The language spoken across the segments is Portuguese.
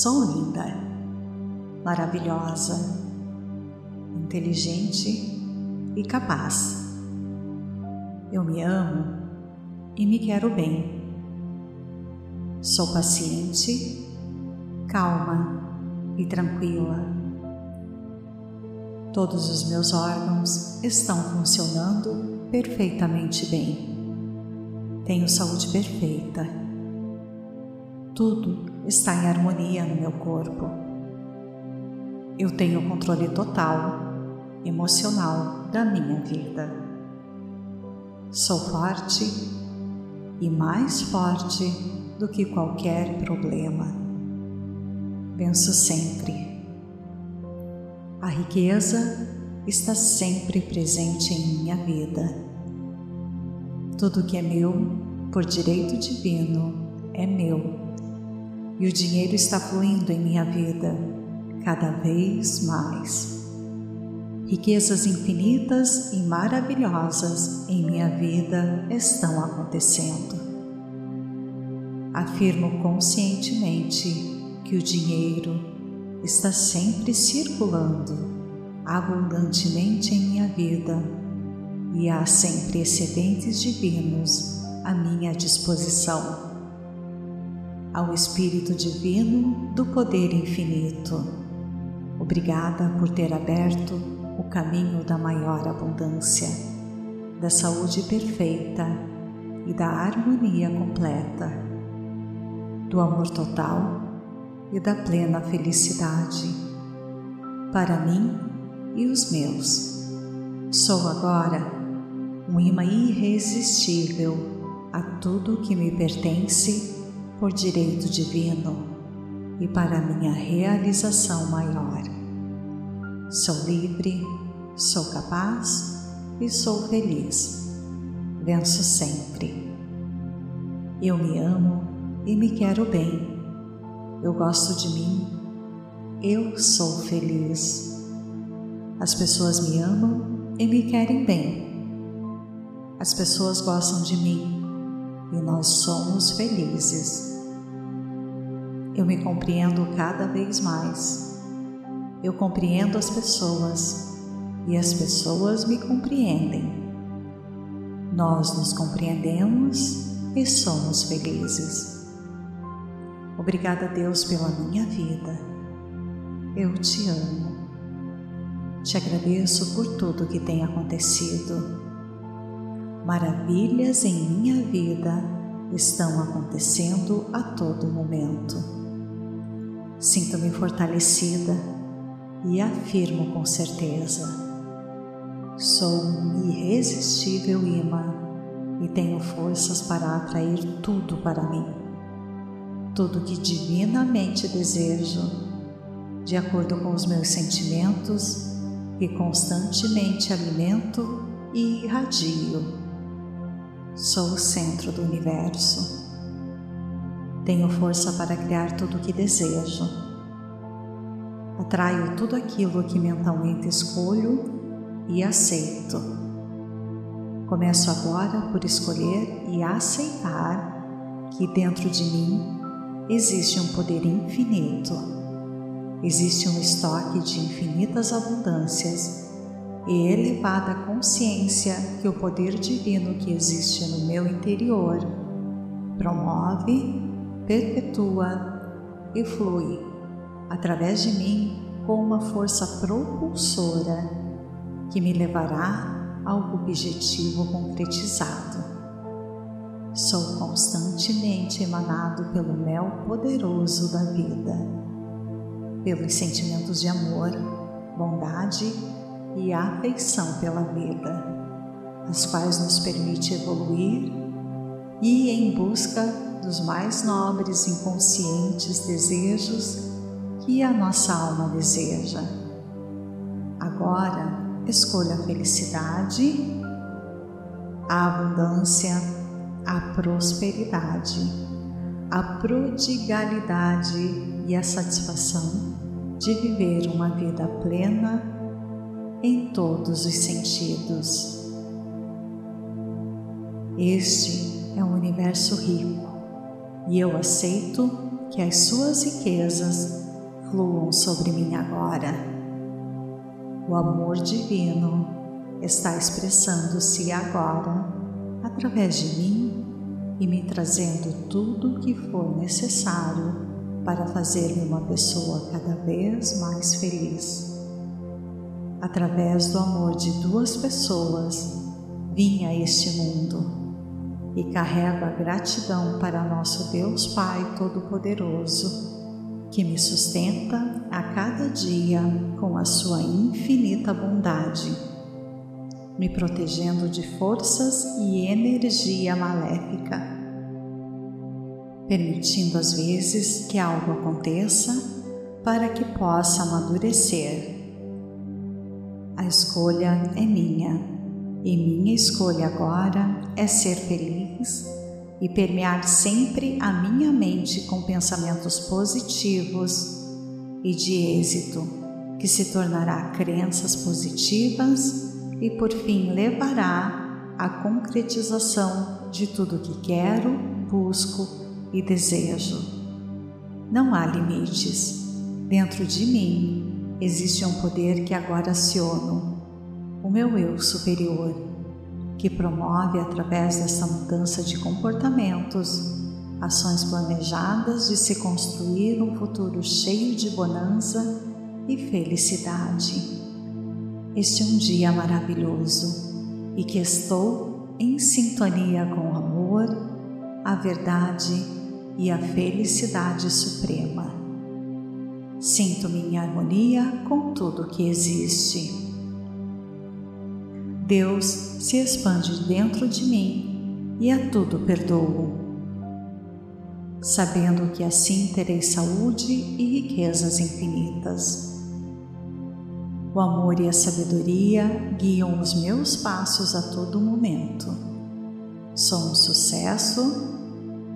Sou linda, maravilhosa, inteligente e capaz. Eu me amo e me quero bem. Sou paciente, calma e tranquila. Todos os meus órgãos estão funcionando perfeitamente bem. Tenho saúde perfeita. Tudo está em harmonia no meu corpo. Eu tenho controle total, emocional da minha vida. Sou forte e mais forte do que qualquer problema. Venço sempre. A riqueza está sempre presente em minha vida tudo que é meu, por direito divino, é meu. E o dinheiro está fluindo em minha vida cada vez mais. Riquezas infinitas e maravilhosas em minha vida estão acontecendo. Afirmo conscientemente que o dinheiro está sempre circulando abundantemente em minha vida e há sempre excedentes divinos à minha disposição. Ao Espírito Divino do Poder Infinito, obrigada por ter aberto o caminho da maior abundância, da saúde perfeita e da harmonia completa, do amor total e da plena felicidade para mim e os meus. Sou agora um imã irresistível a tudo que me pertence por direito divino e para minha realização maior. Sou livre, sou capaz e sou feliz. Venço sempre. Eu me amo e me quero bem. Eu gosto de mim. Eu sou feliz. As pessoas me amam e me querem bem as pessoas gostam de mim e nós somos felizes. Eu me compreendo cada vez mais. Eu compreendo as pessoas e as pessoas me compreendem. Nós nos compreendemos e somos felizes. Obrigada, Deus, pela minha vida. Eu te amo. Te agradeço por tudo que tem acontecido Maravilhas em minha vida estão acontecendo a todo momento. Sinto-me fortalecida e afirmo com certeza: sou um irresistível imã e tenho forças para atrair tudo para mim. Tudo que divinamente desejo, de acordo com os meus sentimentos, que constantemente alimento e irradio Sou o centro do universo. Tenho força para criar tudo o que desejo. Atraio tudo aquilo que mentalmente escolho e aceito. Começo agora por escolher e aceitar que dentro de mim existe um poder infinito. Existe um estoque de infinitas abundâncias e elevada consciência que o poder divino que existe no meu interior promove, perpetua e flui através de mim com uma força propulsora que me levará ao objetivo concretizado. Sou constantemente emanado pelo mel poderoso da vida, pelos sentimentos de amor, bondade e afeição pela vida, as quais nos permite evoluir e em busca dos mais nobres inconscientes desejos que a nossa alma deseja. Agora, escolha a felicidade, a abundância, a prosperidade, a prodigalidade e a satisfação de viver uma vida plena em todos os sentidos. Este é um universo rico e eu aceito que as suas riquezas fluam sobre mim agora. O amor divino está expressando-se agora através de mim e me trazendo tudo o que for necessário para fazer-me uma pessoa cada vez mais feliz. Através do amor de duas pessoas, vim a este mundo e carrego a gratidão para nosso Deus Pai Todo-Poderoso, que me sustenta a cada dia com a sua infinita bondade, me protegendo de forças e energia maléfica, permitindo às vezes que algo aconteça para que possa amadurecer. A escolha é minha e minha escolha agora é ser feliz e permear sempre a minha mente com pensamentos positivos e de êxito, que se tornará crenças positivas e por fim levará à concretização de tudo que quero, busco e desejo. Não há limites. Dentro de mim existe um poder que agora aciono o meu eu superior, que promove através dessa mudança de comportamentos ações planejadas de se construir um futuro cheio de bonança e felicidade. Este é um dia maravilhoso e que estou em sintonia com o amor, a verdade e a felicidade suprema. Sinto-me em harmonia com tudo que existe. Deus se expande dentro de mim e a tudo perdoo. Sabendo que assim terei saúde e riquezas infinitas. O amor e a sabedoria guiam os meus passos a todo momento. Sou um sucesso,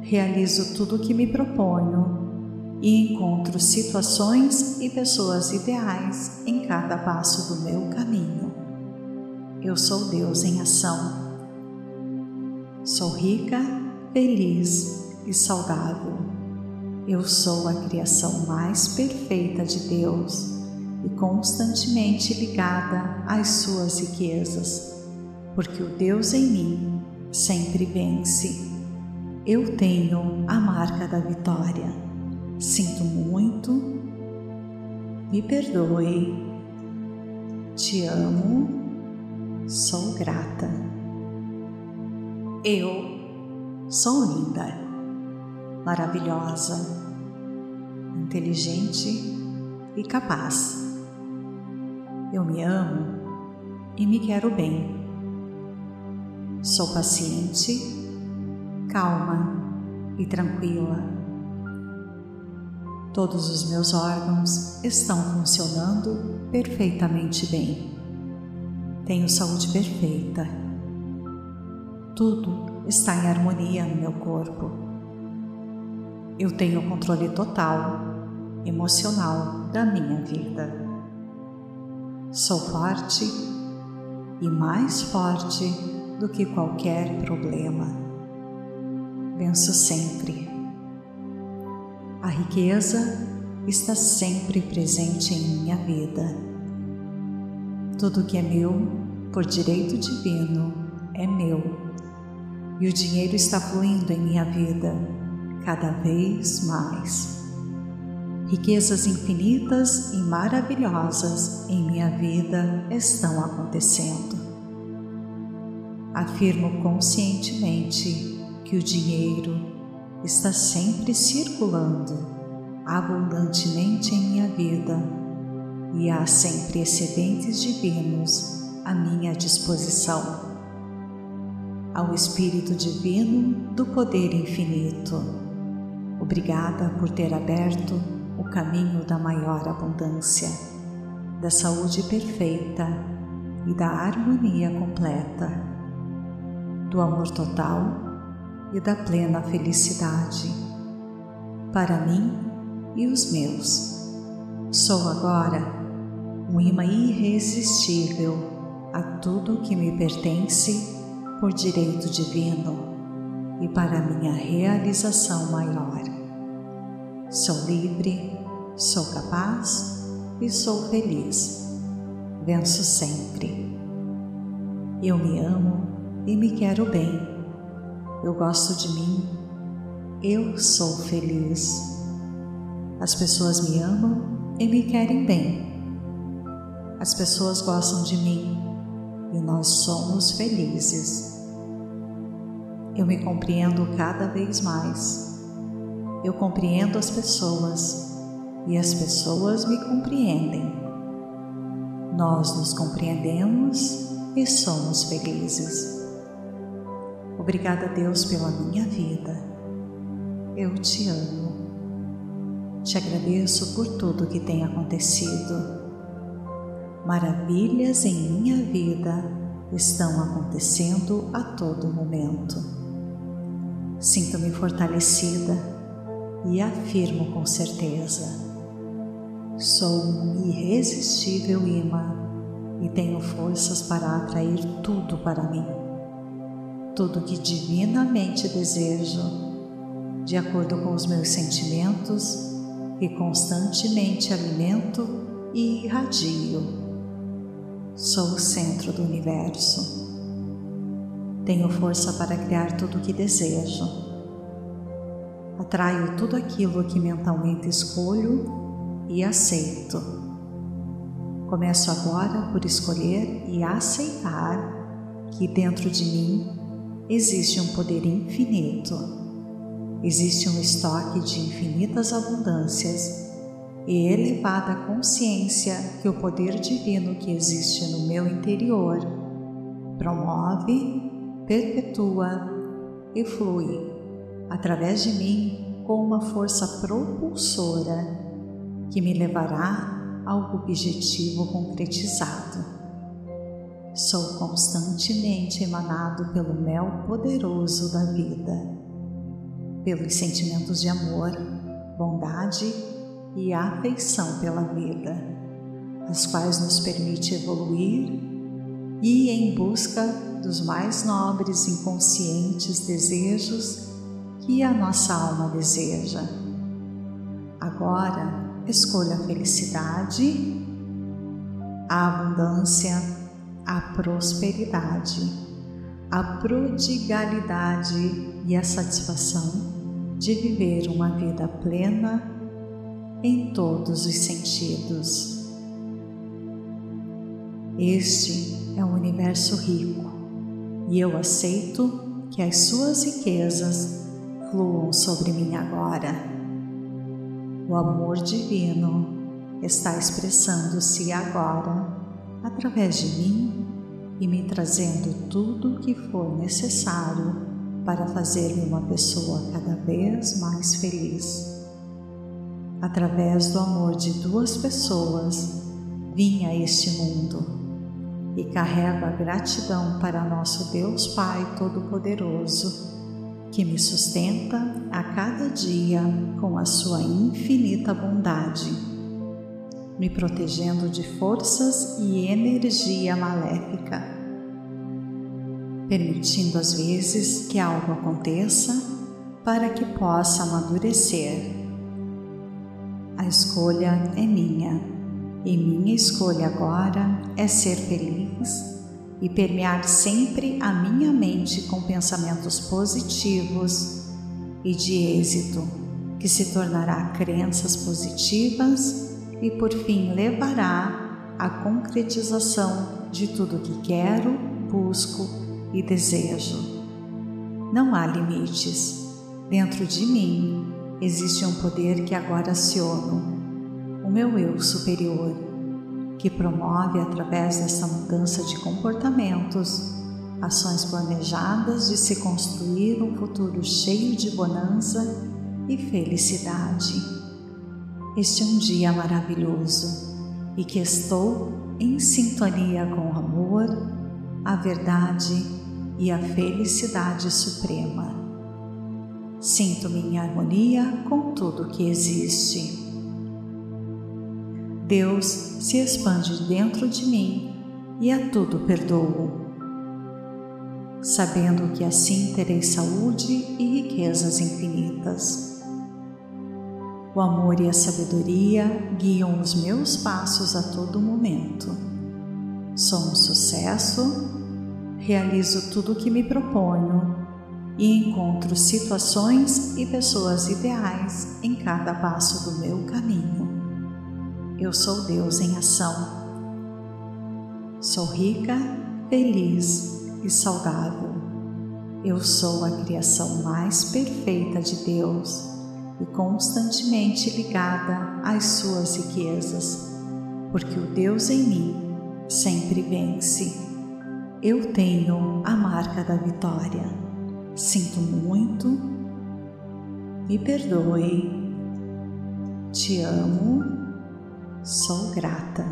realizo tudo o que me proponho e encontro situações e pessoas ideais em cada passo do meu caminho. Eu sou Deus em ação. Sou rica, feliz e saudável. Eu sou a criação mais perfeita de Deus e constantemente ligada às suas riquezas, porque o Deus em mim sempre vence. Eu tenho a marca da vitória. Sinto muito, me perdoe, te amo sou grata. Eu sou linda, maravilhosa, inteligente e capaz. Eu me amo e me quero bem. Sou paciente, calma e tranquila. Todos os meus órgãos estão funcionando perfeitamente bem. Tenho saúde perfeita. Tudo está em harmonia no meu corpo. Eu tenho controle total, emocional da minha vida. Sou forte e mais forte do que qualquer problema. Venço sempre. A riqueza está sempre presente em minha vida tudo que é meu, por direito divino, é meu. E o dinheiro está fluindo em minha vida cada vez mais. Riquezas infinitas e maravilhosas em minha vida estão acontecendo. Afirmo conscientemente que o dinheiro está sempre circulando abundantemente em minha vida e há sempre excedentes divinos à minha disposição. Ao Espírito Divino do Poder Infinito, obrigada por ter aberto o caminho da maior abundância, da saúde perfeita e da harmonia completa, do amor total e da plena felicidade, para mim e os meus. Sou agora um imã irresistível a tudo que me pertence por direito divino e para minha realização maior. Sou livre, sou capaz e sou feliz. Venço sempre. Eu me amo e me quero bem. Eu gosto de mim. Eu sou feliz. As pessoas me amam e me querem bem. As pessoas gostam de mim e nós somos felizes. Eu me compreendo cada vez mais. Eu compreendo as pessoas e as pessoas me compreendem. Nós nos compreendemos e somos felizes. Obrigada, Deus, pela minha vida. Eu te amo. Te agradeço por tudo que tem acontecido. Maravilhas em minha vida estão acontecendo a todo momento. Sinto-me fortalecida e afirmo com certeza: sou um irresistível imã e tenho forças para atrair tudo para mim. Tudo que divinamente desejo, de acordo com os meus sentimentos, que constantemente alimento e irradio. Sou o centro do universo. Tenho força para criar tudo o que desejo. Atraio tudo aquilo que mentalmente escolho e aceito. Começo agora por escolher e aceitar que dentro de mim existe um poder infinito existe um estoque de infinitas abundâncias e elevada consciência que o poder divino que existe no meu interior promove, perpetua e flui através de mim com uma força propulsora que me levará ao objetivo concretizado. Sou constantemente emanado pelo mel poderoso da vida pelos sentimentos de amor, bondade e afeição pela vida, as quais nos permite evoluir e em busca dos mais nobres e inconscientes desejos que a nossa alma deseja. Agora, escolha a felicidade, a abundância, a prosperidade, a prodigalidade e a satisfação de viver uma vida plena em todos os sentidos. Este é um universo rico e eu aceito que as suas riquezas fluam sobre mim agora. O amor divino está expressando-se agora através de mim e me trazendo tudo o que for necessário para fazer-me uma pessoa cada vez mais feliz. Através do amor de duas pessoas, vim a este mundo e carrego a gratidão para nosso Deus Pai Todo-Poderoso, que me sustenta a cada dia com a sua infinita bondade, me protegendo de forças e energia maléfica permitindo às vezes que algo aconteça para que possa amadurecer. A escolha é minha e minha escolha agora é ser feliz e permear sempre a minha mente com pensamentos positivos e de êxito, que se tornará crenças positivas e por fim levará à concretização de tudo que quero, busco e desejo. Não há limites. Dentro de mim existe um poder que agora aciono, o meu eu superior, que promove através dessa mudança de comportamentos ações planejadas de se construir um futuro cheio de bonança e felicidade. Este é um dia maravilhoso e que estou em sintonia com o amor, a verdade e a felicidade suprema. Sinto-me em harmonia com tudo que existe. Deus se expande dentro de mim e a tudo perdoo, sabendo que assim terei saúde e riquezas infinitas. O amor e a sabedoria guiam os meus passos a todo momento. Sou um sucesso, realizo tudo o que me proponho e encontro situações e pessoas ideais em cada passo do meu caminho. Eu sou Deus em ação. Sou rica, feliz e saudável. Eu sou a criação mais perfeita de Deus e constantemente ligada às suas riquezas, porque o Deus em mim sempre vence. Eu tenho a marca da vitória. Sinto muito, me perdoe, te amo, sou grata.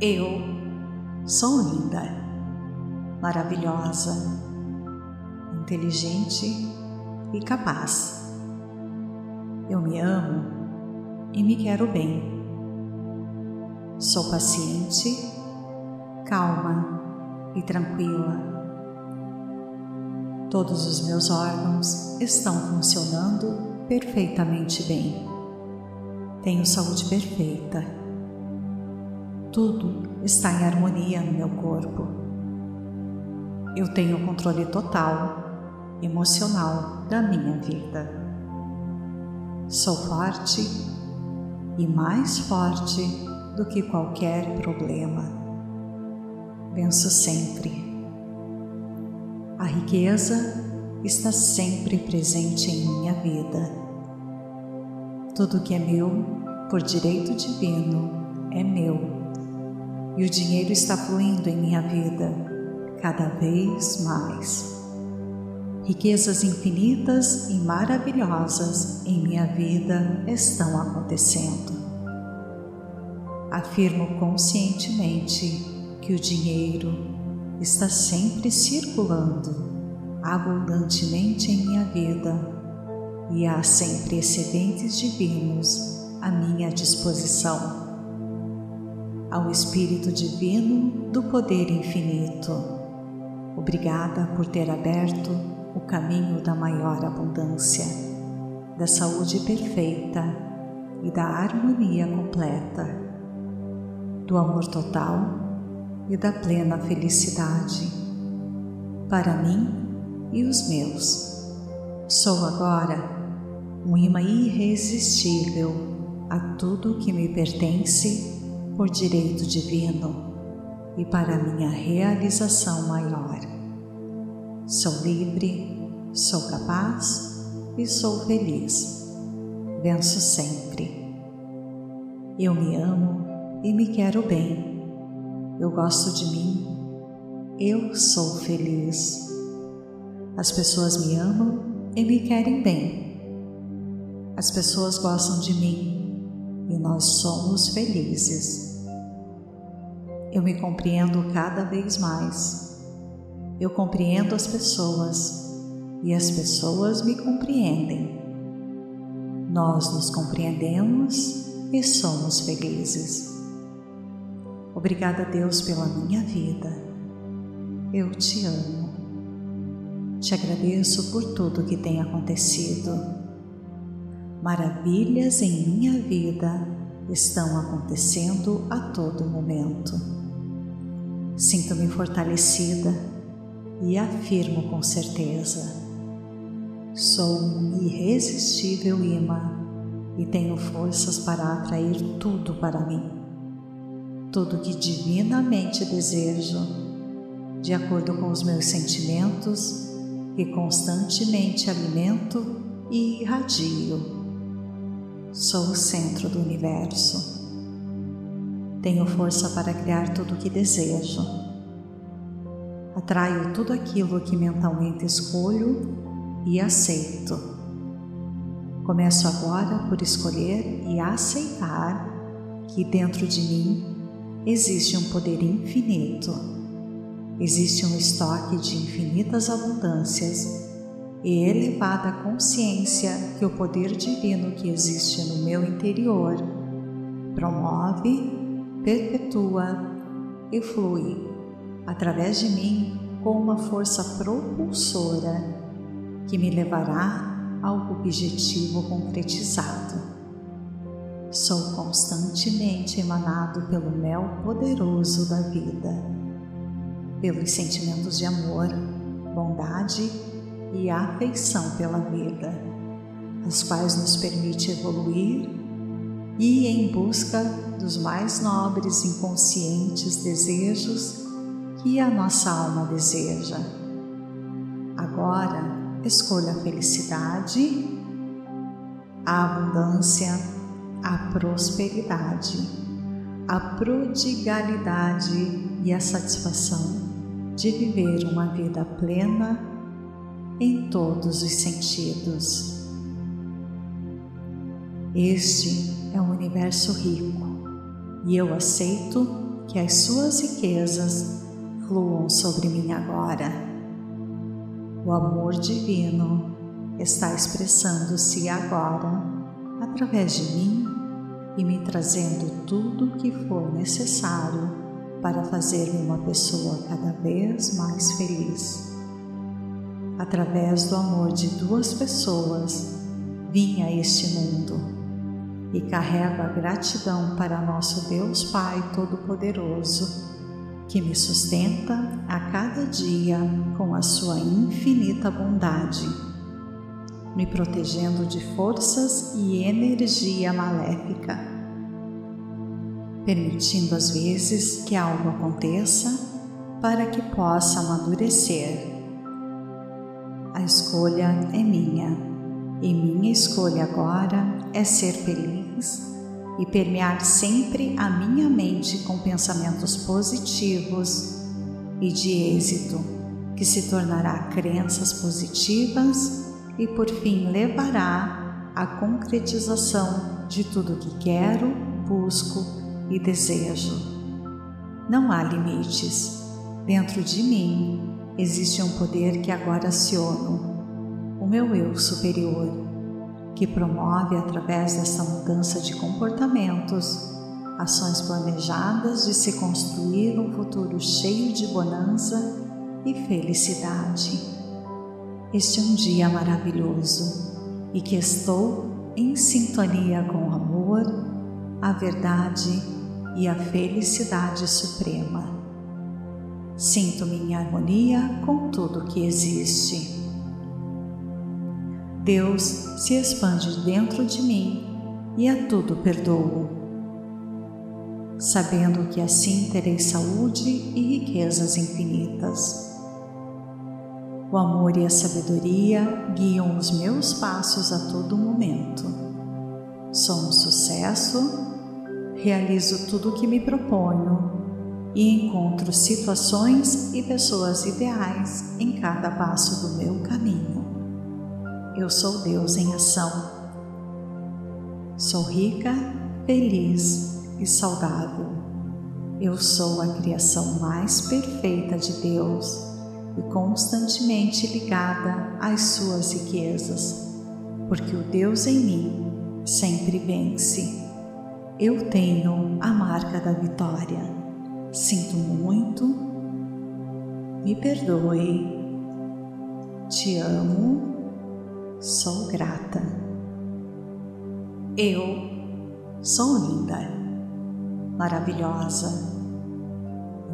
Eu sou linda, maravilhosa, inteligente e capaz. Eu me amo e me quero bem. Sou paciente, calma e tranquila. Todos os meus órgãos estão funcionando perfeitamente bem. Tenho saúde perfeita. Tudo está em harmonia no meu corpo. Eu tenho controle total emocional da minha vida. Sou forte e mais forte do que qualquer problema. Venço sempre. A riqueza está sempre presente em minha vida. Tudo que é meu, por direito divino, é meu. E o dinheiro está fluindo em minha vida cada vez mais riquezas infinitas e maravilhosas em minha vida estão acontecendo. Afirmo conscientemente que o dinheiro está sempre circulando abundantemente em minha vida e há sempre excedentes divinos à minha disposição. Ao Espírito Divino do Poder Infinito, obrigada por ter aberto o caminho da maior abundância, da saúde perfeita e da harmonia completa, do amor total e da plena felicidade. Para mim e os meus, sou agora um imã irresistível a tudo que me pertence por direito divino e para minha realização maior. Sou livre, sou capaz e sou feliz. Venço sempre. Eu me amo e me quero bem. Eu gosto de mim. Eu sou feliz. As pessoas me amam e me querem bem. As pessoas gostam de mim e nós somos felizes. Eu me compreendo cada vez mais eu compreendo as pessoas e as pessoas me compreendem. Nós nos compreendemos e somos felizes. Obrigada, Deus, pela minha vida. Eu te amo. Te agradeço por tudo que tem acontecido. Maravilhas em minha vida estão acontecendo a todo momento. Sinto-me fortalecida e afirmo com certeza: sou um irresistível imã e tenho forças para atrair tudo para mim, tudo que divinamente desejo, de acordo com os meus sentimentos que constantemente alimento e irradio. Sou o centro do universo. Tenho força para criar tudo o que desejo Atraio tudo aquilo que mentalmente escolho e aceito. Começo agora por escolher e aceitar que dentro de mim existe um poder infinito, existe um estoque de infinitas abundâncias e elevada consciência que o poder divino que existe no meu interior promove, perpetua e flui através de mim com uma força propulsora que me levará ao objetivo concretizado. Sou constantemente emanado pelo mel poderoso da vida, pelos sentimentos de amor, bondade e afeição pela vida, as quais nos permite evoluir e em busca dos mais nobres inconscientes desejos que a nossa alma deseja. Agora, escolha a felicidade, a abundância, a prosperidade, a prodigalidade e a satisfação de viver uma vida plena em todos os sentidos. Este é um universo rico e eu aceito que as suas riquezas fluam sobre mim agora. O amor divino está expressando-se agora através de mim e me trazendo tudo o que for necessário para fazer-me uma pessoa cada vez mais feliz. Através do amor de duas pessoas, vim a este mundo e carrego a gratidão para nosso Deus Pai Todo-Poderoso, que me sustenta a cada dia com a sua infinita bondade, me protegendo de forças e energia maléfica, permitindo às vezes que algo aconteça para que possa amadurecer. A escolha é minha e minha escolha agora é ser feliz e permear sempre a minha mente com pensamentos positivos e de êxito, que se tornará crenças positivas e por fim levará à concretização de tudo que quero, busco e desejo. Não há limites. Dentro de mim existe um poder que agora aciono o meu eu superior, que promove através dessa mudança de comportamentos ações planejadas de se construir um futuro cheio de bonança e felicidade. Este é um dia maravilhoso e que estou em sintonia com o amor, a verdade e a felicidade suprema. Sinto-me em harmonia com tudo que existe. Deus se expande dentro de mim e a tudo perdoo. Sabendo que assim terei saúde e riquezas infinitas. O amor e a sabedoria guiam os meus passos a todo momento. Sou um sucesso, realizo tudo o que me proponho e encontro situações e pessoas ideais em cada passo do meu caminho. Eu sou Deus em ação. Sou rica, feliz e saudável. Eu sou a criação mais perfeita de Deus e constantemente ligada às suas riquezas, porque o Deus em mim sempre vence. Eu tenho a marca da vitória. Sinto muito, me perdoe, te amo Sou grata. Eu sou linda, maravilhosa,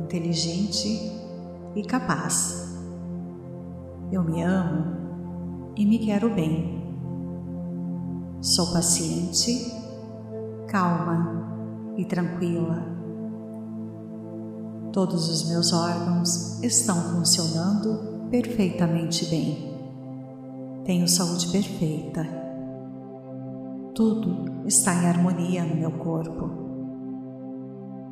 inteligente e capaz. Eu me amo e me quero bem. Sou paciente, calma e tranquila. Todos os meus órgãos estão funcionando perfeitamente bem. Tenho saúde perfeita. Tudo está em harmonia no meu corpo.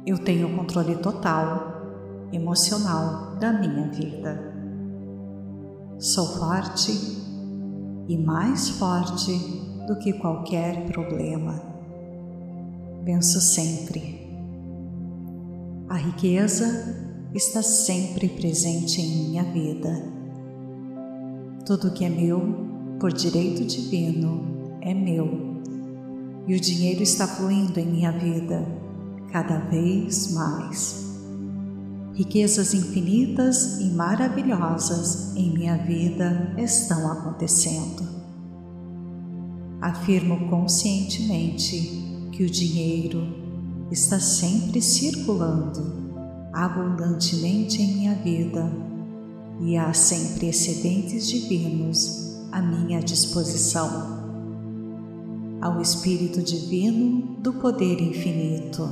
Eu tenho controle total, emocional da minha vida. Sou forte e mais forte do que qualquer problema. Venço sempre. A riqueza está sempre presente em minha vida tudo que é meu, por direito divino, é meu. E o dinheiro está fluindo em minha vida cada vez mais. Riquezas infinitas e maravilhosas em minha vida estão acontecendo. Afirmo conscientemente que o dinheiro está sempre circulando abundantemente em minha vida e há sempre excedentes divinos à minha disposição. Ao Espírito Divino do Poder Infinito,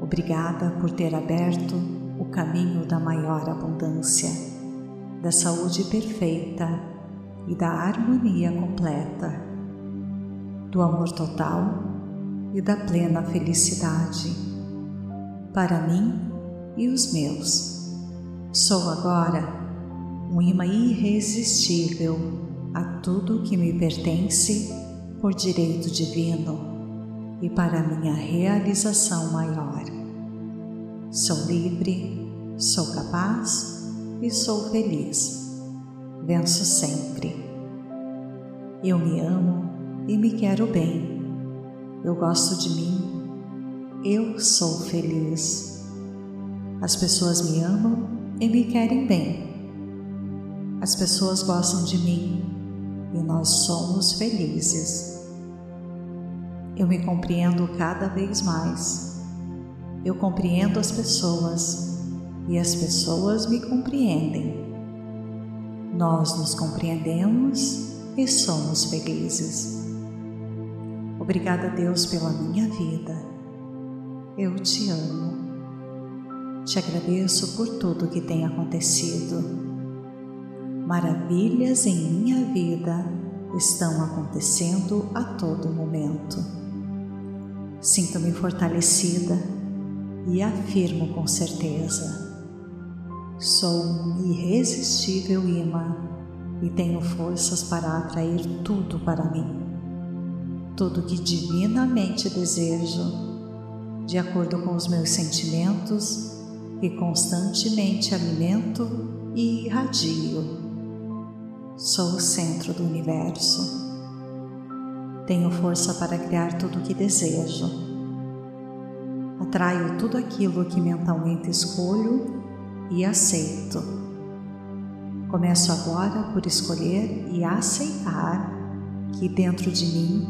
obrigada por ter aberto o caminho da maior abundância, da saúde perfeita e da harmonia completa do amor total e da plena felicidade para mim e os meus. Sou agora um imã irresistível a tudo que me pertence por direito divino e para minha realização maior. Sou livre, sou capaz e sou feliz. Venço sempre. Eu me amo e me quero bem. Eu gosto de mim. Eu sou feliz. As pessoas me amam e me querem bem. As pessoas gostam de mim e nós somos felizes. Eu me compreendo cada vez mais. Eu compreendo as pessoas e as pessoas me compreendem. Nós nos compreendemos e somos felizes. Obrigada, Deus, pela minha vida. Eu te amo. Te agradeço por tudo que tem acontecido. Maravilhas em minha vida estão acontecendo a todo momento. Sinto-me fortalecida e afirmo com certeza: sou um irresistível imã e tenho forças para atrair tudo para mim tudo que divinamente desejo, de acordo com os meus sentimentos que constantemente alimento e irradio. Sou o centro do universo. Tenho força para criar tudo o que desejo. Atraio tudo aquilo que mentalmente escolho e aceito. Começo agora por escolher e aceitar que dentro de mim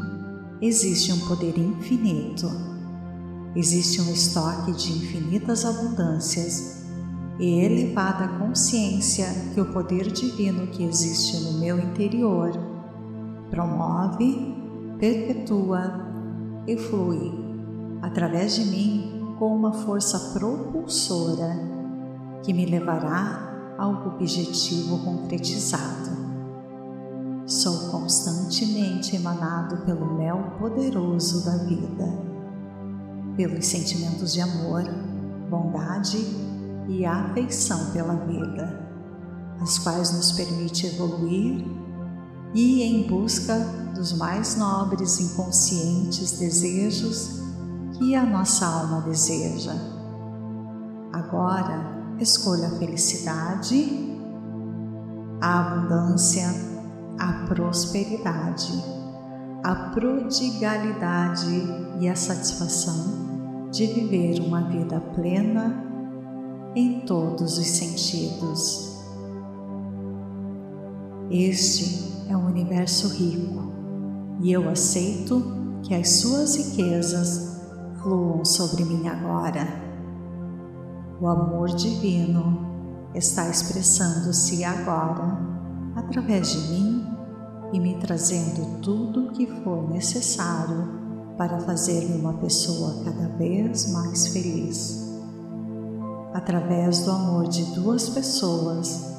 existe um poder infinito, existe um estoque de infinitas abundâncias e elevada consciência que o poder divino que existe no meu interior promove, perpetua e flui através de mim com uma força propulsora que me levará ao objetivo concretizado. Sou constantemente emanado pelo mel poderoso da vida, pelos sentimentos de amor, bondade e afeição pela vida, as quais nos permite evoluir e em busca dos mais nobres inconscientes desejos que a nossa alma deseja. Agora, escolha a felicidade, a abundância, a prosperidade, a prodigalidade e a satisfação de viver uma vida plena em todos os sentidos. Este é um universo rico e eu aceito que as suas riquezas fluam sobre mim agora. O amor divino está expressando-se agora através de mim e me trazendo tudo o que for necessário para fazer-me uma pessoa cada vez mais feliz. Através do amor de duas pessoas,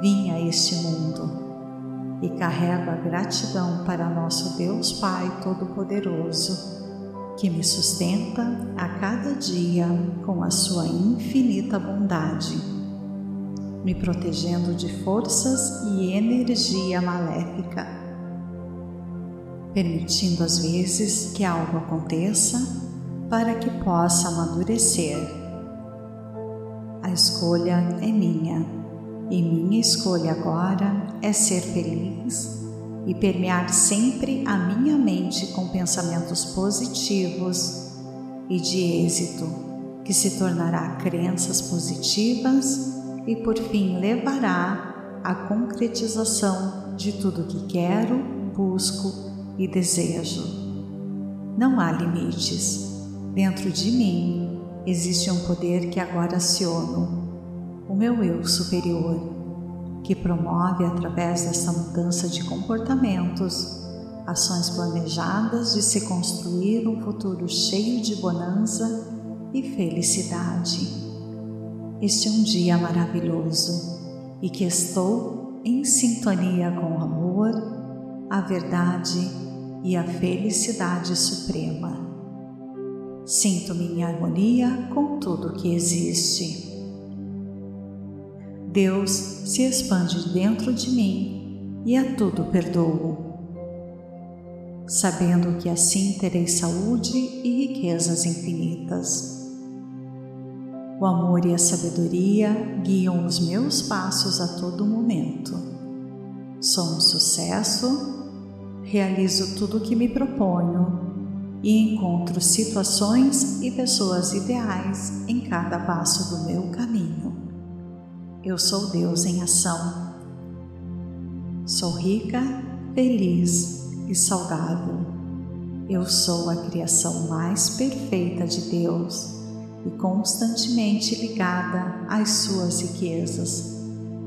vim a este mundo e carrego a gratidão para nosso Deus Pai Todo-Poderoso, que me sustenta a cada dia com a sua infinita bondade me protegendo de forças e energia maléfica, permitindo às vezes que algo aconteça para que possa amadurecer. A escolha é minha e minha escolha agora é ser feliz e permear sempre a minha mente com pensamentos positivos e de êxito, que se tornará crenças positivas e por fim levará à concretização de tudo que quero, busco e desejo. Não há limites. Dentro de mim existe um poder que agora aciono, o meu eu superior, que promove através dessa mudança de comportamentos ações planejadas de se construir um futuro cheio de bonança e felicidade. Este é um dia maravilhoso e que estou em sintonia com o amor, a verdade e a felicidade suprema. Sinto-me em harmonia com tudo que existe. Deus se expande dentro de mim e a tudo perdoo sabendo que assim terei saúde e riquezas infinitas. O amor e a sabedoria guiam os meus passos a todo momento. Sou um sucesso, realizo tudo o que me proponho e encontro situações e pessoas ideais em cada passo do meu caminho. Eu sou Deus em ação. Sou rica, feliz e saudável. Eu sou a criação mais perfeita de Deus e constantemente ligada às suas riquezas,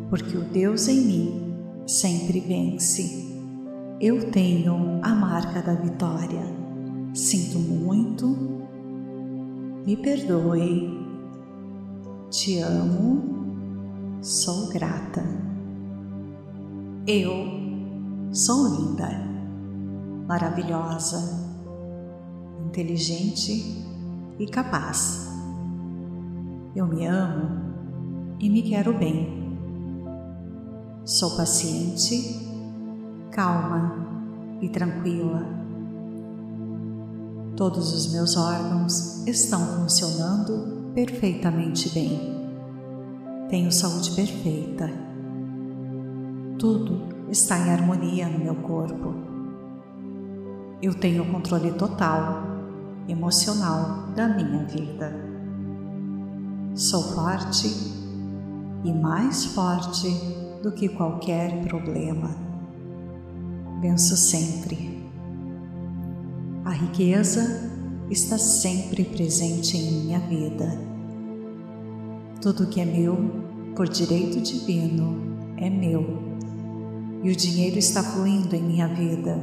porque o Deus em mim sempre vence. Eu tenho a marca da vitória. Sinto muito, me perdoe, te amo, sou grata. Eu sou linda maravilhosa, inteligente e capaz. Eu me amo e me quero bem. Sou paciente, calma e tranquila. Todos os meus órgãos estão funcionando perfeitamente bem. Tenho saúde perfeita. Tudo está em harmonia no meu corpo eu tenho controle total, emocional da minha vida. Sou forte e mais forte do que qualquer problema. Venço sempre. A riqueza está sempre presente em minha vida. Tudo que é meu, por direito divino, é meu. E o dinheiro está fluindo em minha vida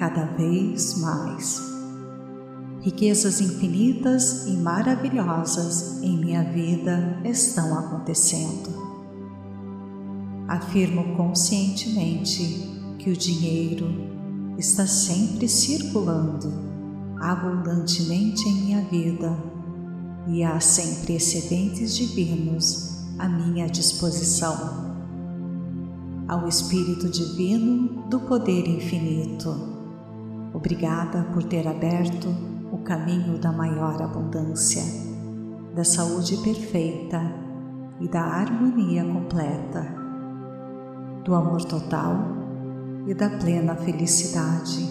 cada vez mais. Riquezas infinitas e maravilhosas em minha vida estão acontecendo. Afirmo conscientemente que o dinheiro está sempre circulando abundantemente em minha vida e há sempre excedentes divinos à minha disposição. Ao Espírito Divino do Poder Infinito Obrigada por ter aberto o caminho da maior abundância, da saúde perfeita e da harmonia completa, do amor total e da plena felicidade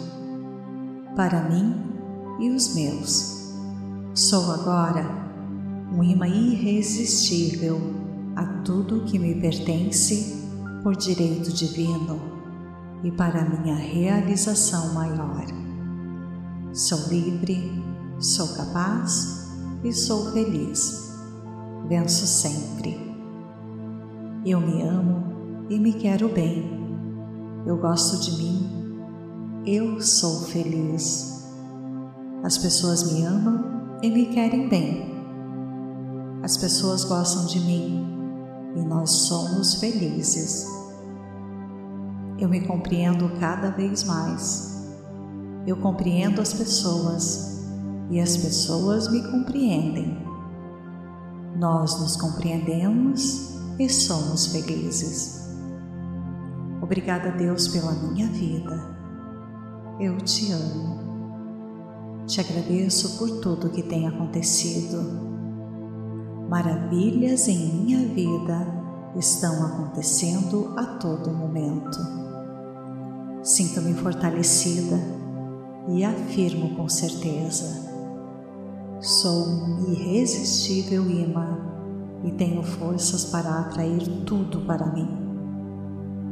para mim e os meus. Sou agora um imã irresistível a tudo que me pertence por direito divino e para minha realização maior. Sou livre, sou capaz e sou feliz. Venço sempre. Eu me amo e me quero bem. Eu gosto de mim. Eu sou feliz. As pessoas me amam e me querem bem. As pessoas gostam de mim e nós somos felizes. Eu me compreendo cada vez mais. Eu compreendo as pessoas e as pessoas me compreendem. Nós nos compreendemos e somos felizes. Obrigada, Deus, pela minha vida. Eu te amo. Te agradeço por tudo que tem acontecido. Maravilhas em minha vida estão acontecendo a todo momento. Sinto-me fortalecida e afirmo com certeza: sou um irresistível imã e tenho forças para atrair tudo para mim.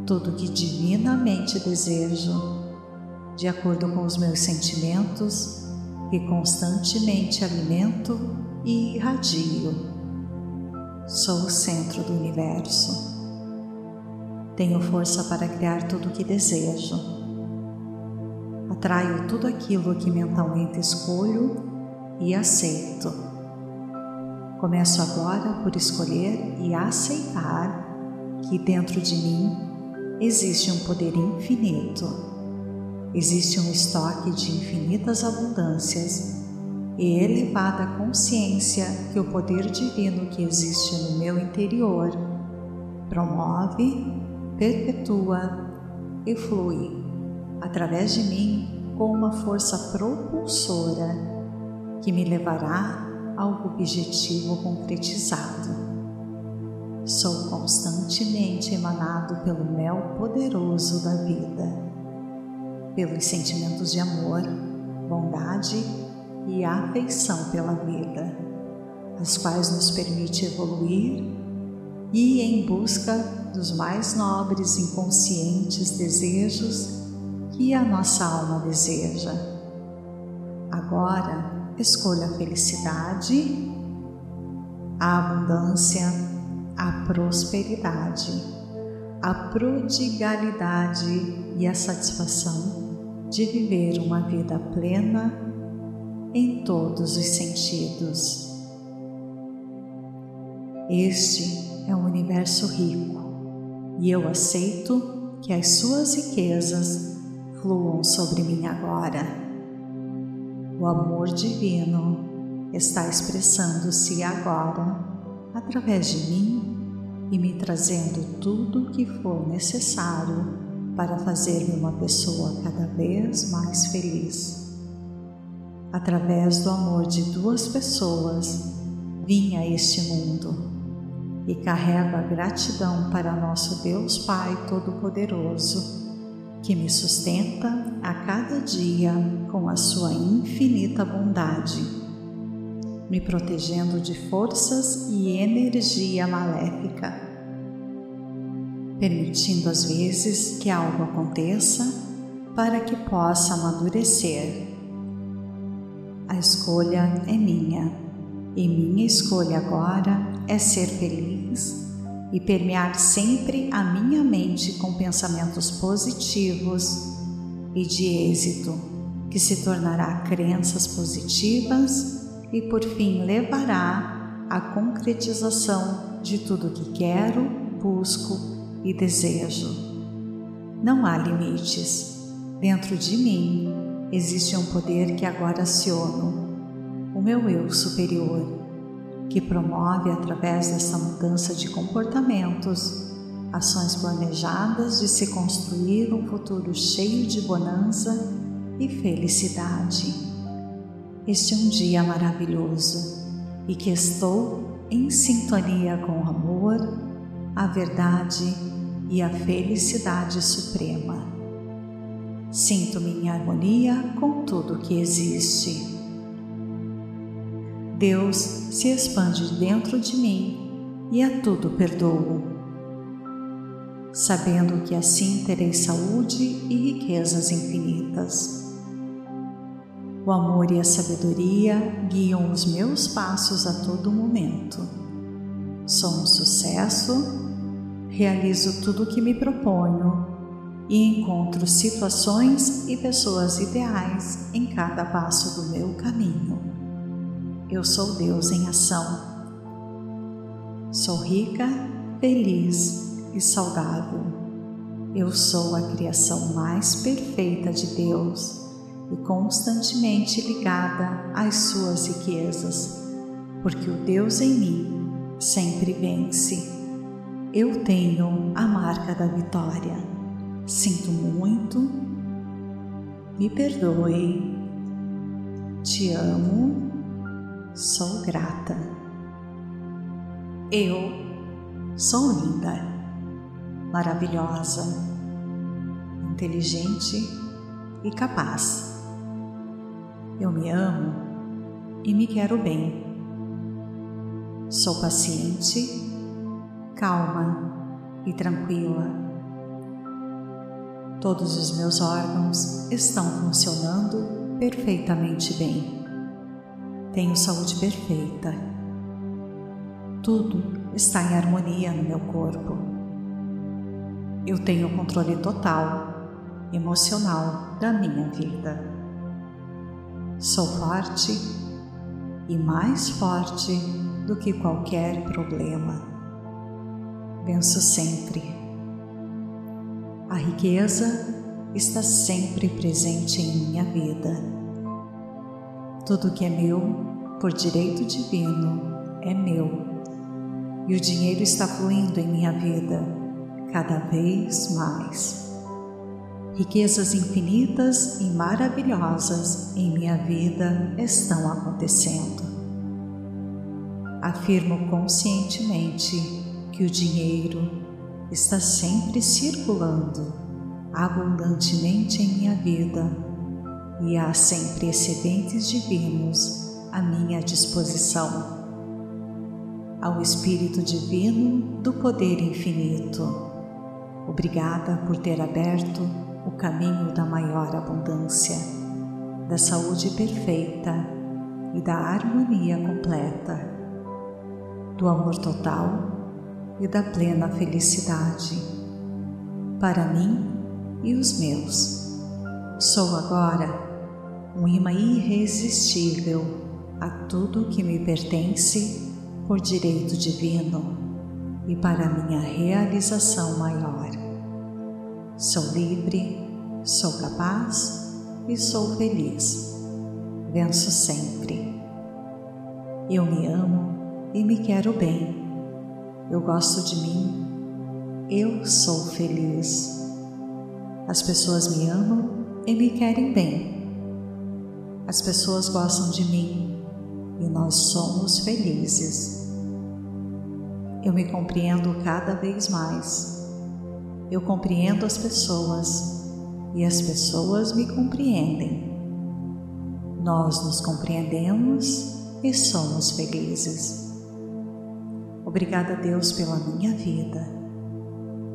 Tudo que divinamente desejo de acordo com os meus sentimentos, que constantemente alimento e irradio. Sou o centro do universo. Tenho força para criar tudo o que desejo. Atraio tudo aquilo que mentalmente escolho e aceito. Começo agora por escolher e aceitar que dentro de mim existe um poder infinito. Existe um estoque de infinitas abundâncias e elevada consciência que o poder divino que existe no meu interior promove perpetua e flui através de mim com uma força propulsora que me levará ao objetivo concretizado. Sou constantemente emanado pelo mel poderoso da vida, pelos sentimentos de amor, bondade e afeição pela vida, as quais nos permite evoluir e em busca dos mais nobres inconscientes desejos que a nossa alma deseja. Agora, escolha a felicidade, a abundância, a prosperidade, a prodigalidade e a satisfação de viver uma vida plena em todos os sentidos. Este é um universo rico e eu aceito que as suas riquezas fluam sobre mim agora. O amor divino está expressando-se agora através de mim e me trazendo tudo o que for necessário para fazer-me uma pessoa cada vez mais feliz. Através do amor de duas pessoas, vim a este mundo e carrego a gratidão para nosso Deus Pai Todo-Poderoso, que me sustenta a cada dia com a sua infinita bondade, me protegendo de forças e energia maléfica, permitindo às vezes que algo aconteça para que possa amadurecer. A escolha é minha e minha escolha agora é ser feliz e permear sempre a minha mente com pensamentos positivos e de êxito, que se tornará crenças positivas e por fim levará à concretização de tudo que quero, busco e desejo. Não há limites. Dentro de mim existe um poder que agora aciono o meu eu superior, que promove através dessa mudança de comportamentos ações planejadas de se construir um futuro cheio de bonança e felicidade. Este é um dia maravilhoso e que estou em sintonia com o amor, a verdade e a felicidade suprema. Sinto-me em harmonia com tudo que existe. Deus se expande dentro de mim e a tudo perdoo. Sabendo que assim terei saúde e riquezas infinitas. O amor e a sabedoria guiam os meus passos a todo momento. Sou um sucesso, realizo tudo o que me proponho e encontro situações e pessoas ideais em cada passo do meu caminho. Eu sou Deus em ação. Sou rica, feliz e saudável. Eu sou a criação mais perfeita de Deus e constantemente ligada às suas riquezas, porque o Deus em mim sempre vence. Eu tenho a marca da vitória. Sinto muito, me perdoe, te amo sou grata. Eu sou linda, maravilhosa, inteligente e capaz. Eu me amo e me quero bem. Sou paciente, calma e tranquila. Todos os meus órgãos estão funcionando perfeitamente bem. Tenho saúde perfeita. Tudo está em harmonia no meu corpo. Eu tenho controle total, emocional da minha vida. Sou forte e mais forte do que qualquer problema. Venço sempre a riqueza está sempre presente em minha vida. Tudo que é meu, por direito divino, é meu. E o dinheiro está fluindo em minha vida cada vez mais. Riquezas infinitas e maravilhosas em minha vida estão acontecendo. Afirmo conscientemente que o dinheiro está sempre circulando abundantemente em minha vida e há sempre excedentes divinos à minha disposição. Ao Espírito Divino do Poder Infinito, obrigada por ter aberto o caminho da maior abundância, da saúde perfeita e da harmonia completa, do amor total e da plena felicidade para mim e os meus. Sou agora um imã irresistível a tudo que me pertence por direito divino e para minha realização maior. Sou livre, sou capaz e sou feliz. Venço sempre. Eu me amo e me quero bem eu gosto de mim, eu sou feliz. As pessoas me amam e me querem bem. As pessoas gostam de mim e nós somos felizes. Eu me compreendo cada vez mais. Eu compreendo as pessoas e as pessoas me compreendem. Nós nos compreendemos e somos felizes. Obrigada, Deus, pela minha vida.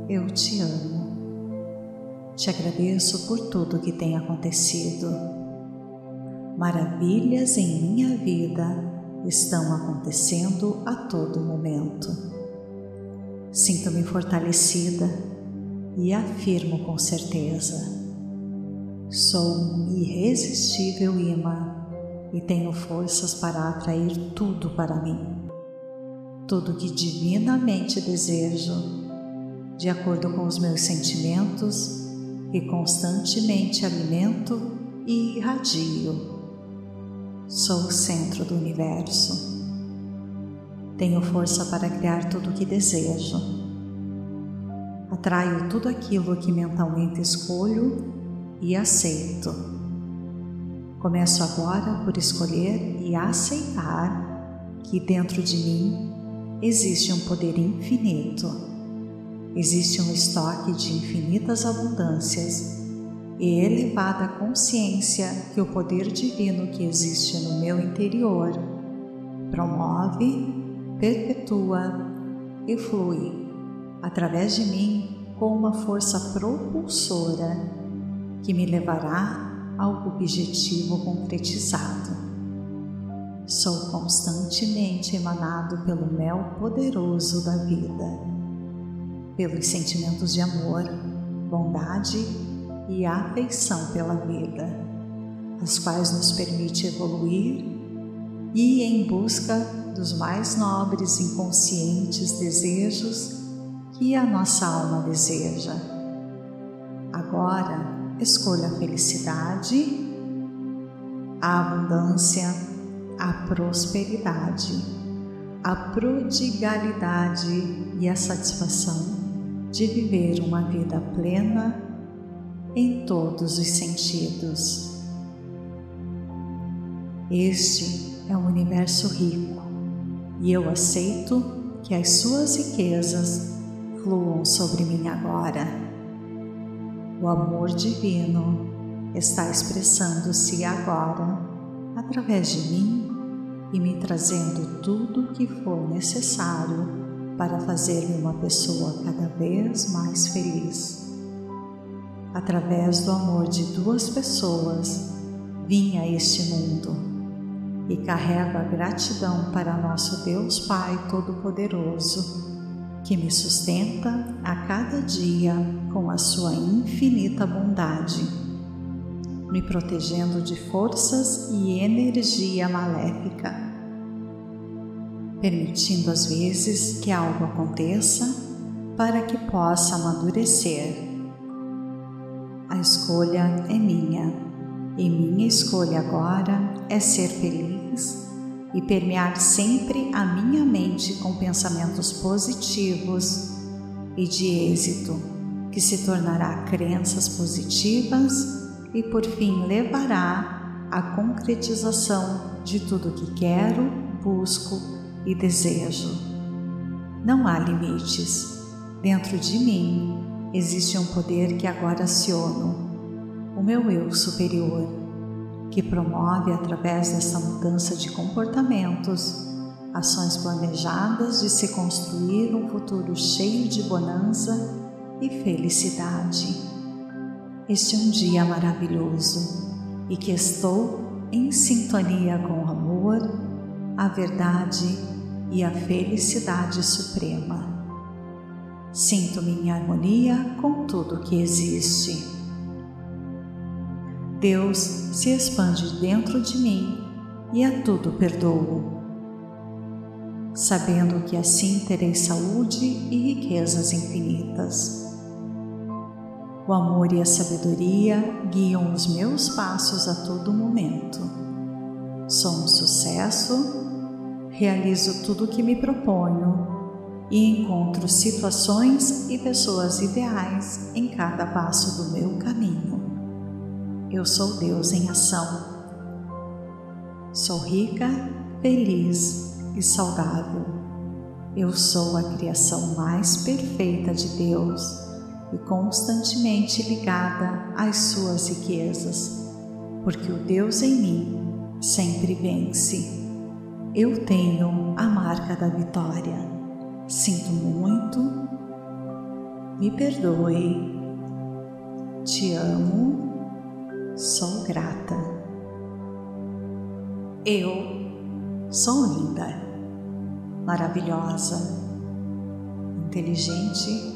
Eu te amo. Te agradeço por tudo que tem acontecido. Maravilhas em minha vida estão acontecendo a todo momento. Sinto-me fortalecida e afirmo com certeza: sou um irresistível imã e tenho forças para atrair tudo para mim tudo que divinamente desejo, de acordo com os meus sentimentos, que constantemente alimento e irradio. Sou o centro do universo. Tenho força para criar tudo o que desejo. Atraio tudo aquilo que mentalmente escolho e aceito. Começo agora por escolher e aceitar que dentro de mim existe um poder infinito, existe um estoque de infinitas abundâncias e elevada consciência que o poder divino que existe no meu interior promove, perpetua e flui através de mim com uma força propulsora que me levará ao objetivo concretizado. Sou constantemente emanado pelo mel poderoso da vida, pelos sentimentos de amor, bondade e afeição pela vida, as quais nos permite evoluir e em busca dos mais nobres e inconscientes desejos que a nossa alma deseja. Agora, escolha a felicidade, a abundância, a prosperidade, a prodigalidade e a satisfação de viver uma vida plena em todos os sentidos. Este é um universo rico e eu aceito que as suas riquezas fluam sobre mim agora. O amor divino está expressando-se agora através de mim e me trazendo tudo o que for necessário para fazer-me uma pessoa cada vez mais feliz. através do amor de duas pessoas, vim a este mundo e carrego a gratidão para nosso Deus Pai Todo-Poderoso, que me sustenta a cada dia com a sua infinita bondade, me protegendo de forças e energia maléfica, permitindo às vezes que algo aconteça para que possa amadurecer. A escolha é minha, e minha escolha agora é ser feliz e permear sempre a minha mente com pensamentos positivos e de êxito, que se tornará crenças positivas e por fim levará à concretização de tudo que quero, busco e desejo. Não há limites Dentro de mim existe um poder que agora aciono, o meu eu superior, que promove através dessa mudança de comportamentos ações planejadas de se construir um futuro cheio de bonança e felicidade. Este é um dia maravilhoso e que estou em sintonia com o amor, a verdade e a felicidade suprema. Sinto-me em harmonia com tudo que existe. Deus se expande dentro de mim e a tudo perdoo, sabendo que assim terei saúde e riquezas infinitas. O amor e a sabedoria guiam os meus passos a todo momento. Sou um sucesso, realizo tudo o que me proponho e encontro situações e pessoas ideais em cada passo do meu caminho. Eu sou Deus em ação. Sou rica, feliz e saudável. Eu sou a criação mais perfeita de Deus e constantemente ligada às suas riquezas, porque o Deus em mim sempre vence. Eu tenho a marca da vitória. Sinto muito, me perdoe, te amo, sou grata. Eu sou linda, maravilhosa, inteligente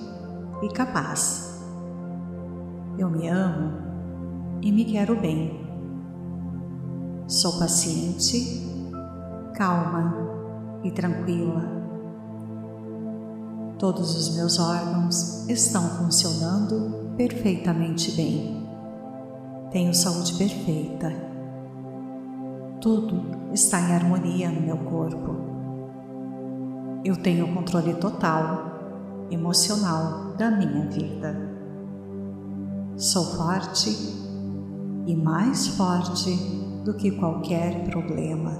e capaz. Eu me amo e me quero bem. Sou paciente, calma e tranquila Todos os meus órgãos estão funcionando perfeitamente bem. Tenho saúde perfeita. Tudo está em harmonia no meu corpo. Eu tenho controle total, emocional da minha vida. Sou forte e mais forte do que qualquer problema.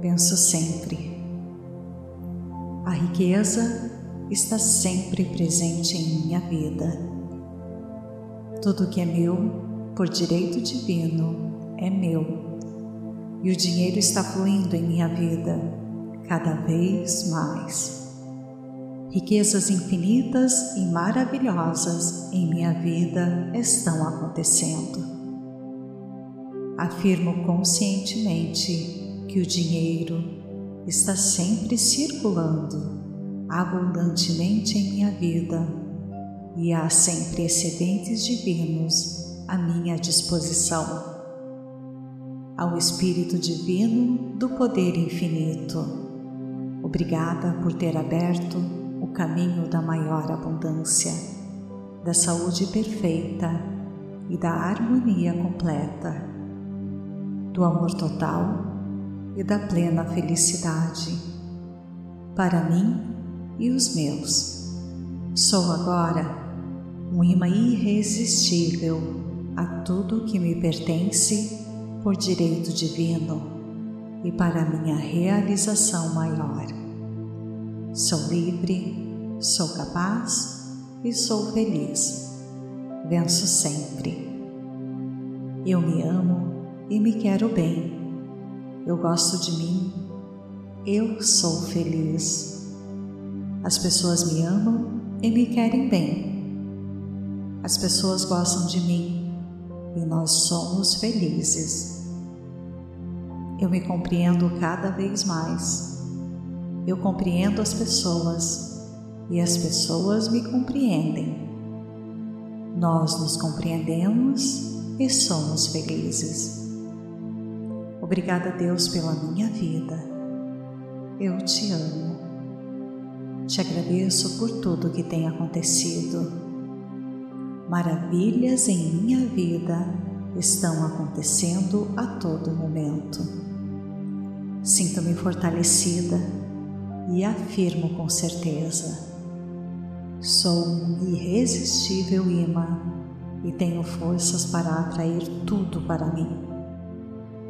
Venço sempre a riqueza está sempre presente em minha vida. Tudo que é meu, por direito divino, é meu. E o dinheiro está fluindo em minha vida cada vez mais. Riquezas infinitas e maravilhosas em minha vida estão acontecendo. Afirmo conscientemente que o dinheiro está sempre circulando abundantemente em minha vida e há sempre excedentes divinos à minha disposição. Ao Espírito Divino do Poder Infinito, obrigada por ter aberto caminho da maior abundância, da saúde perfeita e da harmonia completa, do amor total e da plena felicidade para mim e os meus. Sou agora um imã irresistível a tudo que me pertence por direito divino e para minha realização maior. Sou livre, sou capaz e sou feliz. Venço sempre. Eu me amo e me quero bem eu gosto de mim, eu sou feliz. As pessoas me amam e me querem bem. As pessoas gostam de mim e nós somos felizes. Eu me compreendo cada vez mais. Eu compreendo as pessoas e as pessoas me compreendem. Nós nos compreendemos e somos felizes. Obrigada, Deus, pela minha vida. Eu te amo. Te agradeço por tudo que tem acontecido. Maravilhas em minha vida estão acontecendo a todo momento. Sinto-me fortalecida e afirmo com certeza: sou um irresistível imã e tenho forças para atrair tudo para mim,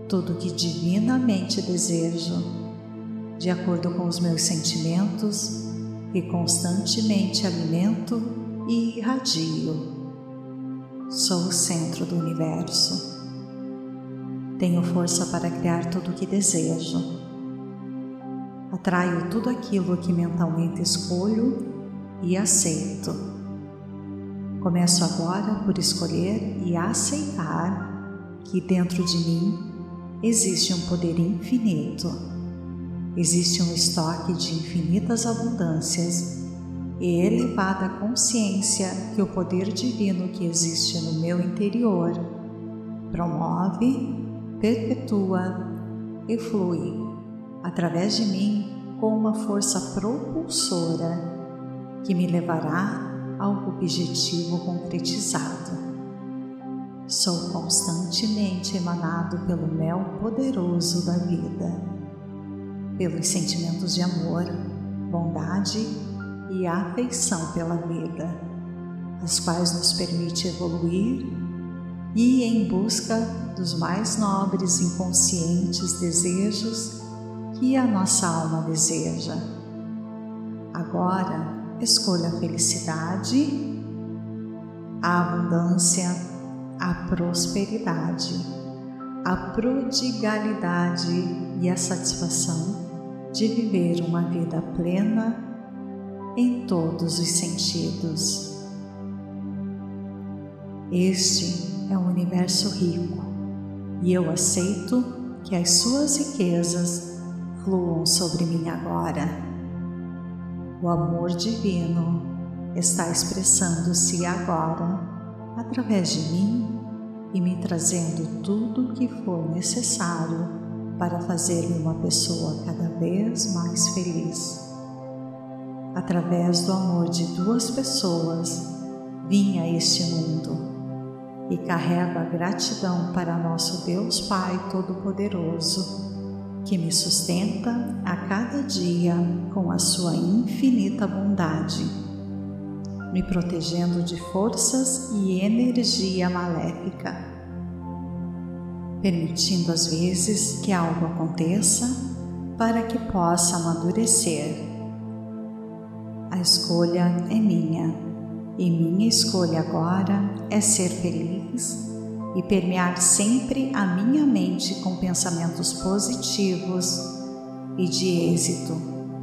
tudo que divinamente desejo, de acordo com os meus sentimentos que constantemente alimento e irradio. Sou o centro do universo. Tenho força para criar tudo o que desejo. Atraio tudo aquilo que mentalmente escolho e aceito. Começo agora por escolher e aceitar que dentro de mim existe um poder infinito existe um estoque de infinitas abundâncias e elevada consciência que o poder divino que existe no meu interior promove, perpetua e flui através de mim com uma força propulsora que me levará ao objetivo concretizado. Sou constantemente emanado pelo mel poderoso da vida pelos sentimentos de amor, bondade e afeição pela vida, as quais nos permite evoluir e em busca dos mais nobres inconscientes desejos que a nossa alma deseja. Agora, escolha a felicidade, a abundância, a prosperidade, a prodigalidade e a satisfação de viver uma vida plena em todos os sentidos. Este é um universo rico e eu aceito que as suas riquezas fluam sobre mim agora. O amor divino está expressando-se agora através de mim e me trazendo tudo o que for necessário para fazer-me uma pessoa cada vez mais feliz. Através do amor de duas pessoas, vim a este mundo e carrego a gratidão para nosso Deus Pai Todo-Poderoso, que me sustenta a cada dia com a sua infinita bondade, me protegendo de forças e energia maléfica permitindo às vezes que algo aconteça para que possa amadurecer. A escolha é minha e minha escolha agora é ser feliz e permear sempre a minha mente com pensamentos positivos e de êxito,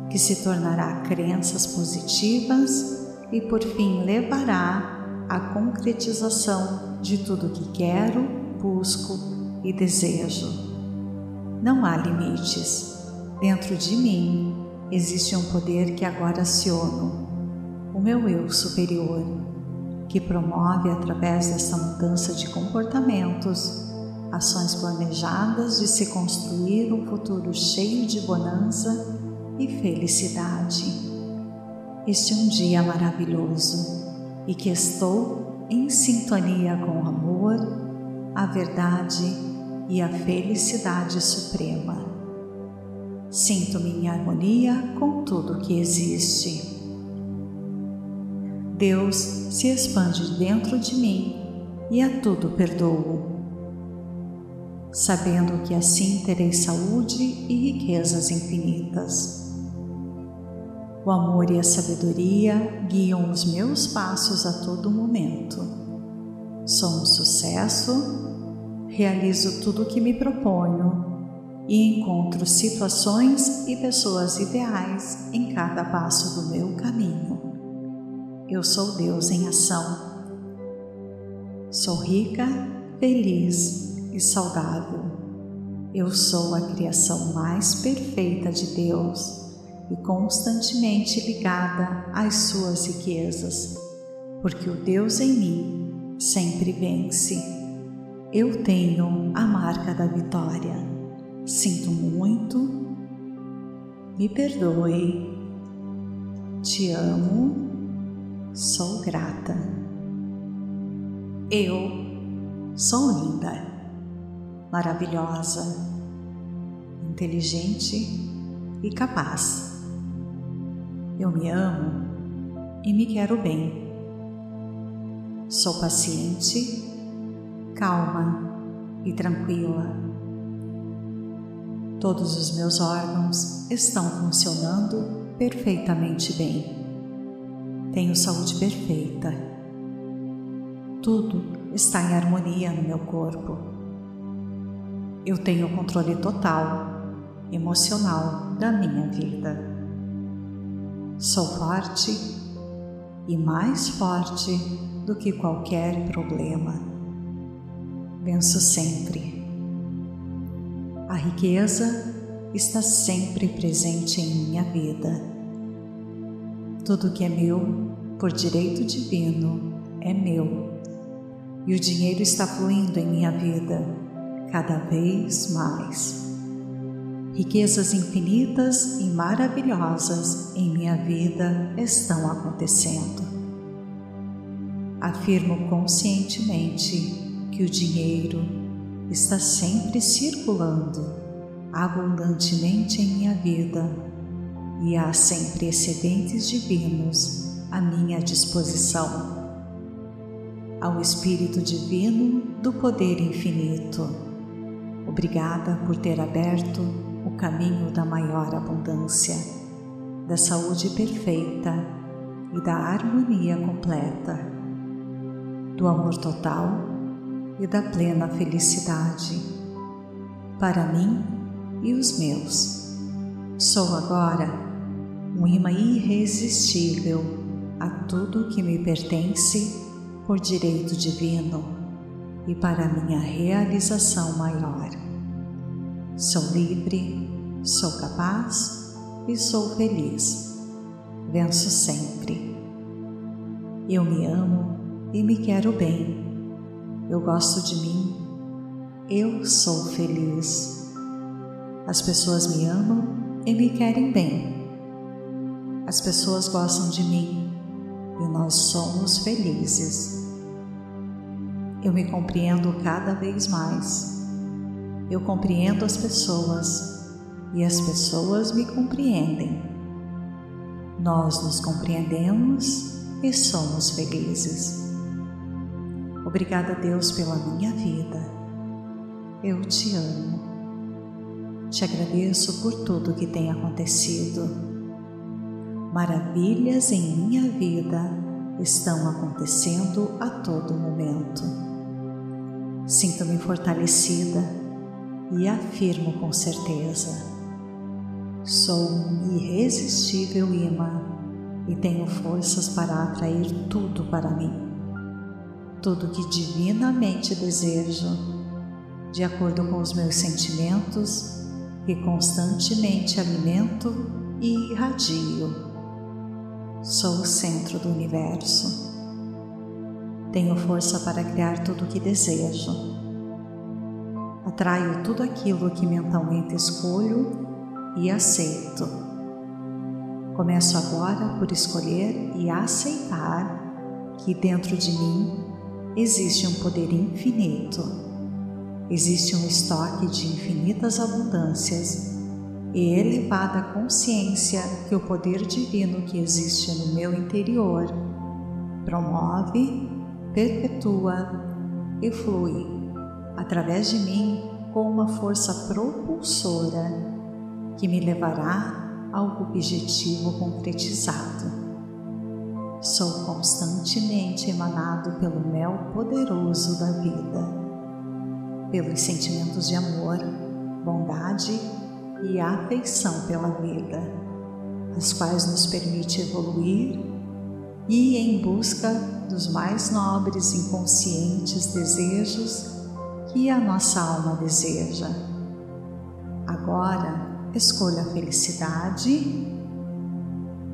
que se tornará crenças positivas e por fim levará à concretização de tudo que quero, busco e desejo. Não há limites. Dentro de mim existe um poder que agora aciono, o meu eu superior, que promove através dessa mudança de comportamentos ações planejadas de se construir um futuro cheio de bonança e felicidade. Este é um dia maravilhoso e que estou em sintonia com o amor, a verdade e a felicidade suprema. Sinto-me em harmonia com tudo que existe. Deus se expande dentro de mim e a tudo perdoo, sabendo que assim terei saúde e riquezas infinitas. O amor e a sabedoria guiam os meus passos a todo momento. Sou um sucesso realizo tudo o que me proponho e encontro situações e pessoas ideais em cada passo do meu caminho. Eu sou Deus em ação Sou rica, feliz e saudável. Eu sou a criação mais perfeita de Deus e constantemente ligada às suas riquezas, porque o Deus em mim sempre vence. Eu tenho a marca da vitória. Sinto muito, me perdoe, te amo, sou grata. Eu sou linda, maravilhosa, inteligente e capaz. Eu me amo e me quero bem. Sou paciente, calma e tranquila. Todos os meus órgãos estão funcionando perfeitamente bem. Tenho saúde perfeita tudo está em harmonia no meu corpo. Eu tenho controle total, emocional da minha vida. Sou forte e mais forte do que qualquer problema. Venço sempre. A riqueza está sempre presente em minha vida. Tudo que é meu, por direito divino, é meu e o dinheiro está fluindo em minha vida cada vez mais. Riquezas infinitas e maravilhosas em minha vida estão acontecendo. Afirmo conscientemente que o dinheiro está sempre circulando abundantemente em minha vida e há sempre excedentes divinos à minha disposição ao Espírito Divino do Poder Infinito. Obrigada por ter aberto o caminho da maior abundância, da saúde perfeita e da harmonia completa, do amor total e da plena felicidade para mim e os meus. Sou agora um imã irresistível a tudo que me pertence por direito divino e para minha realização maior. Sou livre, sou capaz e sou feliz. Venço sempre. Eu me amo e me quero bem. Eu gosto de mim. Eu sou feliz. As pessoas me amam e me querem bem. As pessoas gostam de mim e nós somos felizes. Eu me compreendo cada vez mais. Eu compreendo as pessoas e as pessoas me compreendem. Nós nos compreendemos e somos felizes. Obrigada, Deus, pela minha vida. Eu te amo. Te agradeço por tudo que tem acontecido Maravilhas em minha vida estão acontecendo a todo momento. Sinto-me fortalecida e afirmo com certeza: sou um irresistível imã e tenho forças para atrair tudo para mim. Tudo que divinamente desejo, de acordo com os meus sentimentos, que constantemente alimento e irradio Sou o centro do universo. Tenho força para criar tudo o que desejo. Atraio tudo aquilo que mentalmente escolho e aceito. Começo agora por escolher e aceitar que dentro de mim existe um poder infinito. Existe um estoque de infinitas abundâncias e elevada consciência que o poder divino que existe no meu interior promove, perpetua e flui através de mim com uma força propulsora que me levará ao objetivo concretizado. Sou constantemente emanado pelo mel poderoso da vida, pelos sentimentos de amor, bondade e afeição pela vida, as quais nos permite evoluir e em busca dos mais nobres e inconscientes desejos que a nossa alma deseja. Agora, escolha a felicidade,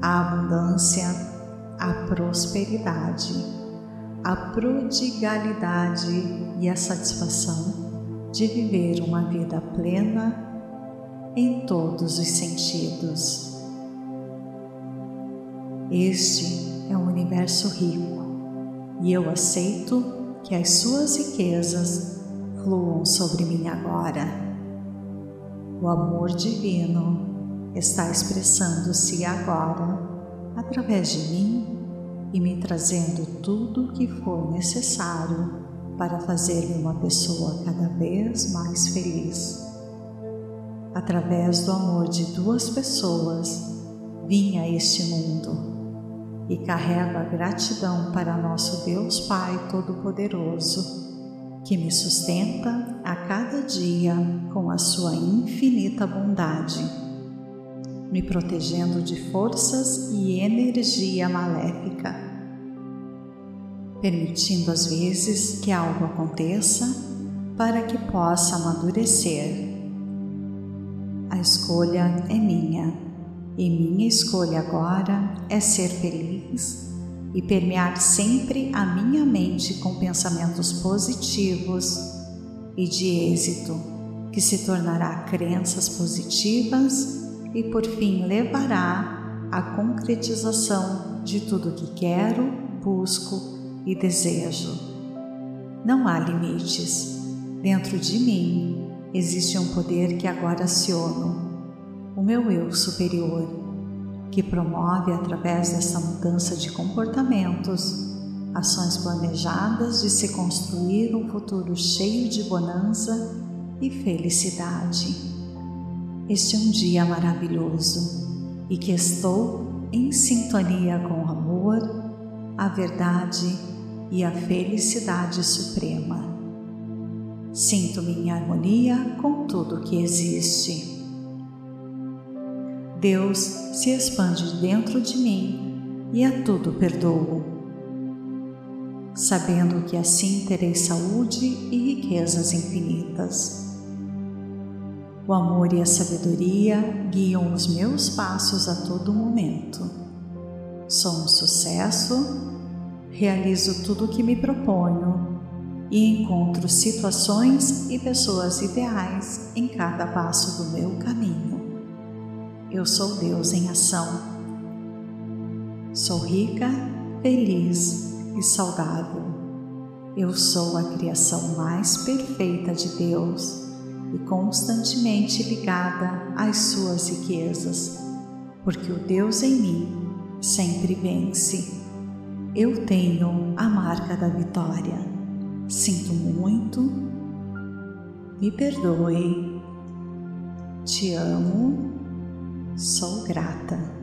a abundância, a prosperidade, a prodigalidade e a satisfação de viver uma vida plena em todos os sentidos. Este é um universo rico e eu aceito que as suas riquezas fluam sobre mim agora. O amor divino está expressando-se agora através de mim e me trazendo tudo o que for necessário para fazer-me uma pessoa cada vez mais feliz. Através do amor de duas pessoas, vim a este mundo e carrego a gratidão para nosso Deus Pai Todo-Poderoso que me sustenta a cada dia com a sua infinita bondade, me protegendo de forças e energia maléfica, permitindo às vezes que algo aconteça para que possa amadurecer. A escolha é minha e minha escolha agora é ser feliz e permear sempre a minha mente com pensamentos positivos e de êxito, que se tornará crenças positivas e por fim levará à concretização de tudo que quero, busco e desejo. Não há limites. Dentro de mim existe um poder que agora aciono, o meu eu superior que promove através dessa mudança de comportamentos ações planejadas de se construir um futuro cheio de bonança e felicidade. Este é um dia maravilhoso e que estou em sintonia com o amor, a verdade e a felicidade suprema. Sinto-me em harmonia com tudo que existe. Deus se expande dentro de mim e a tudo perdoo, sabendo que assim terei saúde e riquezas infinitas. O amor e a sabedoria guiam os meus passos a todo momento. Sou um sucesso, realizo tudo o que me proponho e encontro situações e pessoas ideais em cada passo do meu caminho. Eu sou Deus em ação. Sou rica, feliz e saudável. Eu sou a criação mais perfeita de Deus e constantemente ligada às suas riquezas, porque o Deus em mim sempre vence. Eu tenho a marca da vitória. Sinto muito, me perdoe, te amo. Sou grata.